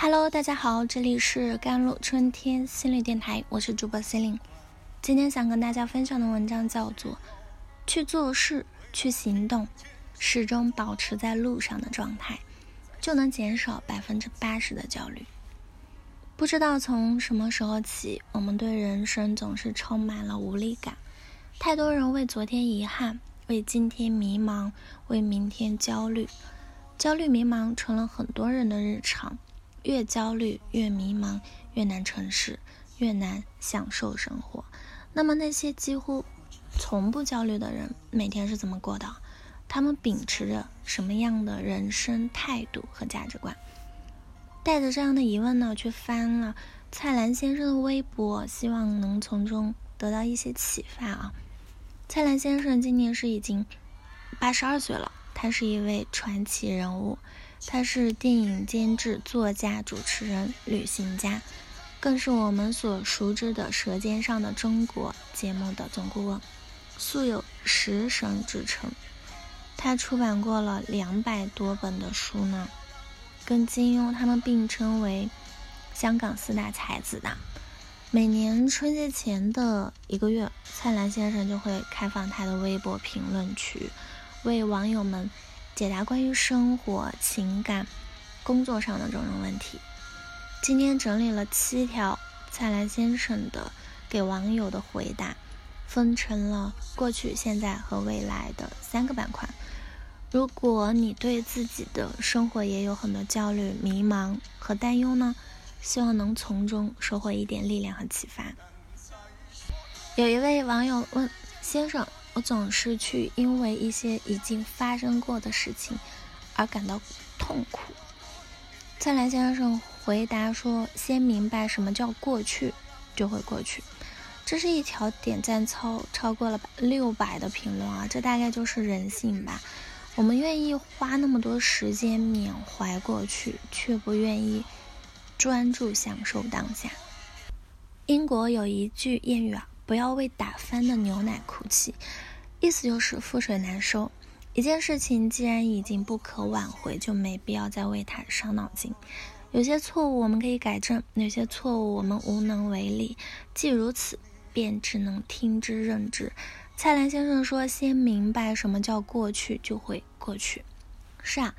Hello，大家好，这里是甘露春天心理电台，我是主播 c e l i n e 今天想跟大家分享的文章叫做《去做事，去行动，始终保持在路上的状态，就能减少百分之八十的焦虑》。不知道从什么时候起，我们对人生总是充满了无力感。太多人为昨天遗憾，为今天迷茫，为明天焦虑，焦虑迷茫成了很多人的日常。越焦虑，越迷茫，越难成事，越难享受生活。那么，那些几乎从不焦虑的人，每天是怎么过的？他们秉持着什么样的人生态度和价值观？带着这样的疑问呢，去翻了蔡澜先生的微博，希望能从中得到一些启发啊。蔡澜先生今年是已经八十二岁了，他是一位传奇人物。他是电影监制、作家、主持人、旅行家，更是我们所熟知的《舌尖上的中国》节目的总顾问，素有“食神”之称。他出版过了两百多本的书呢，跟金庸他们并称为香港四大才子的。每年春节前的一个月，蔡澜先生就会开放他的微博评论区，为网友们。解答关于生活、情感、工作上的种种问题。今天整理了七条蔡澜先生的给网友的回答，分成了过去、现在和未来的三个板块。如果你对自己的生活也有很多焦虑、迷茫和担忧呢？希望能从中收获一点力量和启发。有一位网友问先生。我总是去因为一些已经发生过的事情而感到痛苦。蔡澜先生回答说：“先明白什么叫过去，就会过去。”这是一条点赞超超过了六百的评论啊！这大概就是人性吧。我们愿意花那么多时间缅怀过去，却不愿意专注享受当下。英国有一句谚语啊。不要为打翻的牛奶哭泣，意思就是覆水难收。一件事情既然已经不可挽回，就没必要再为它伤脑筋。有些错误我们可以改正，有些错误我们无能为力。既如此，便只能听之任之。蔡澜先生说：“先明白什么叫过去，就会过去。”是啊，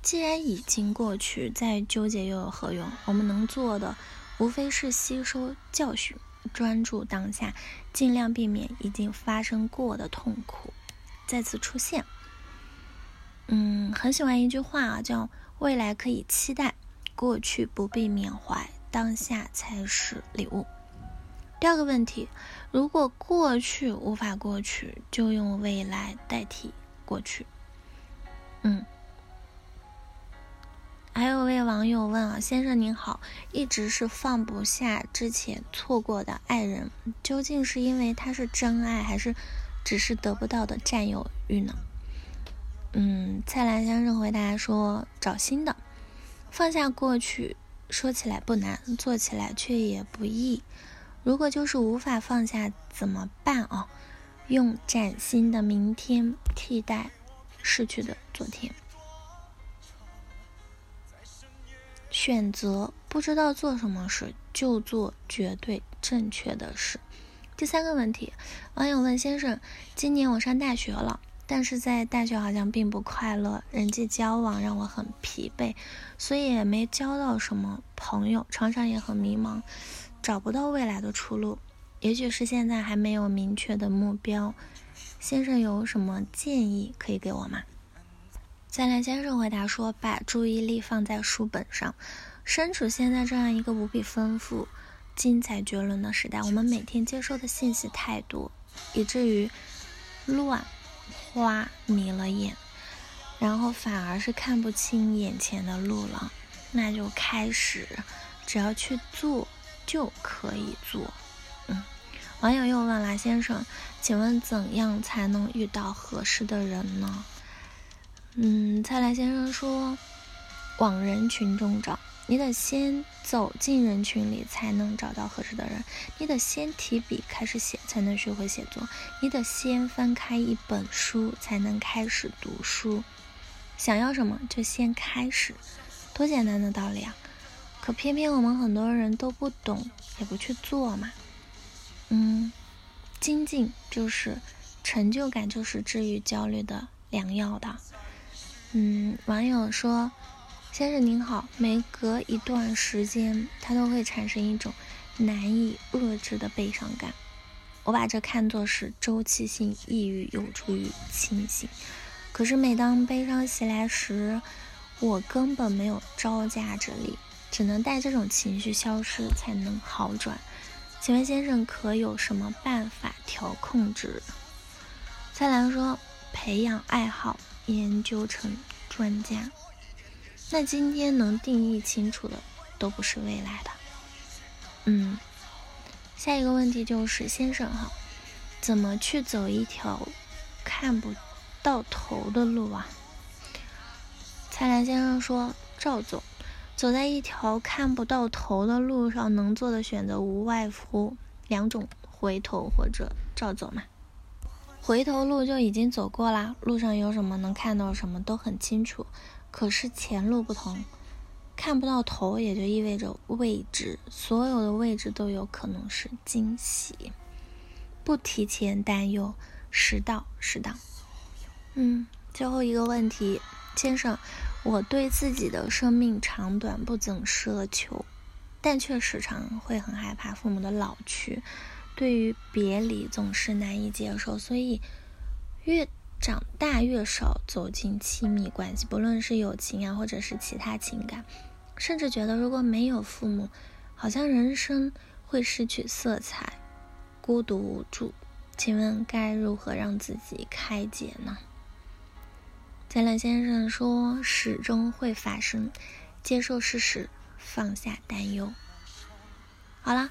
既然已经过去，再纠结又有何用？我们能做的，无非是吸收教训。专注当下，尽量避免已经发生过的痛苦再次出现。嗯，很喜欢一句话啊，叫“未来可以期待，过去不必缅怀，当下才是礼物”。第二个问题，如果过去无法过去，就用未来代替过去。嗯。朋友问啊，先生您好，一直是放不下之前错过的爱人，究竟是因为他是真爱，还是只是得不到的占有欲呢？嗯，蔡澜先生回答说，找新的，放下过去，说起来不难，做起来却也不易。如果就是无法放下怎么办啊？用崭新的明天替代逝去的昨天。选择不知道做什么事，就做绝对正确的事。第三个问题，网友问先生：今年我上大学了，但是在大学好像并不快乐，人际交往让我很疲惫，所以也没交到什么朋友，常常也很迷茫，找不到未来的出路。也许是现在还没有明确的目标，先生有什么建议可以给我吗？蔡澜先生回答说：“把注意力放在书本上。身处现在这样一个无比丰富、精彩绝伦的时代，我们每天接收的信息太多，以至于乱花迷了眼，然后反而是看不清眼前的路了。那就开始，只要去做就可以做。”嗯，网友又问了先生：“请问怎样才能遇到合适的人呢？”嗯，蔡澜先生说：“往人群中找，你得先走进人群里，才能找到合适的人。你得先提笔开始写，才能学会写作。你得先翻开一本书，才能开始读书。想要什么，就先开始，多简单的道理啊！可偏偏我们很多人都不懂，也不去做嘛。嗯，精进就是成就感，就是治愈焦虑的良药的。嗯，网友说：“先生您好，每隔一段时间，他都会产生一种难以遏制的悲伤感。我把这看作是周期性抑郁，有助于清醒。可是每当悲伤袭来时，我根本没有招架之力。”只能待这种情绪消失才能好转，请问先生可有什么办法调控之？蔡澜说：培养爱好，研究成专家。那今天能定义清楚的都不是未来的。嗯，下一个问题就是先生哈，怎么去走一条看不到头的路啊？蔡澜先生说：照走。走在一条看不到头的路上，能做的选择无外乎两种：回头或者照走嘛。回头路就已经走过啦，路上有什么能看到什么都很清楚。可是前路不同，看不到头也就意味着未知，所有的未知都有可能是惊喜。不提前担忧，时到时当。嗯，最后一个问题，先生。我对自己的生命长短不怎奢求，但却时常会很害怕父母的老去，对于别离总是难以接受，所以越长大越少走进亲密关系，不论是友情啊，或者是其他情感，甚至觉得如果没有父母，好像人生会失去色彩，孤独无助。请问该如何让自己开解呢？钱冷先生说：“始终会发生，接受事实，放下担忧。”好了，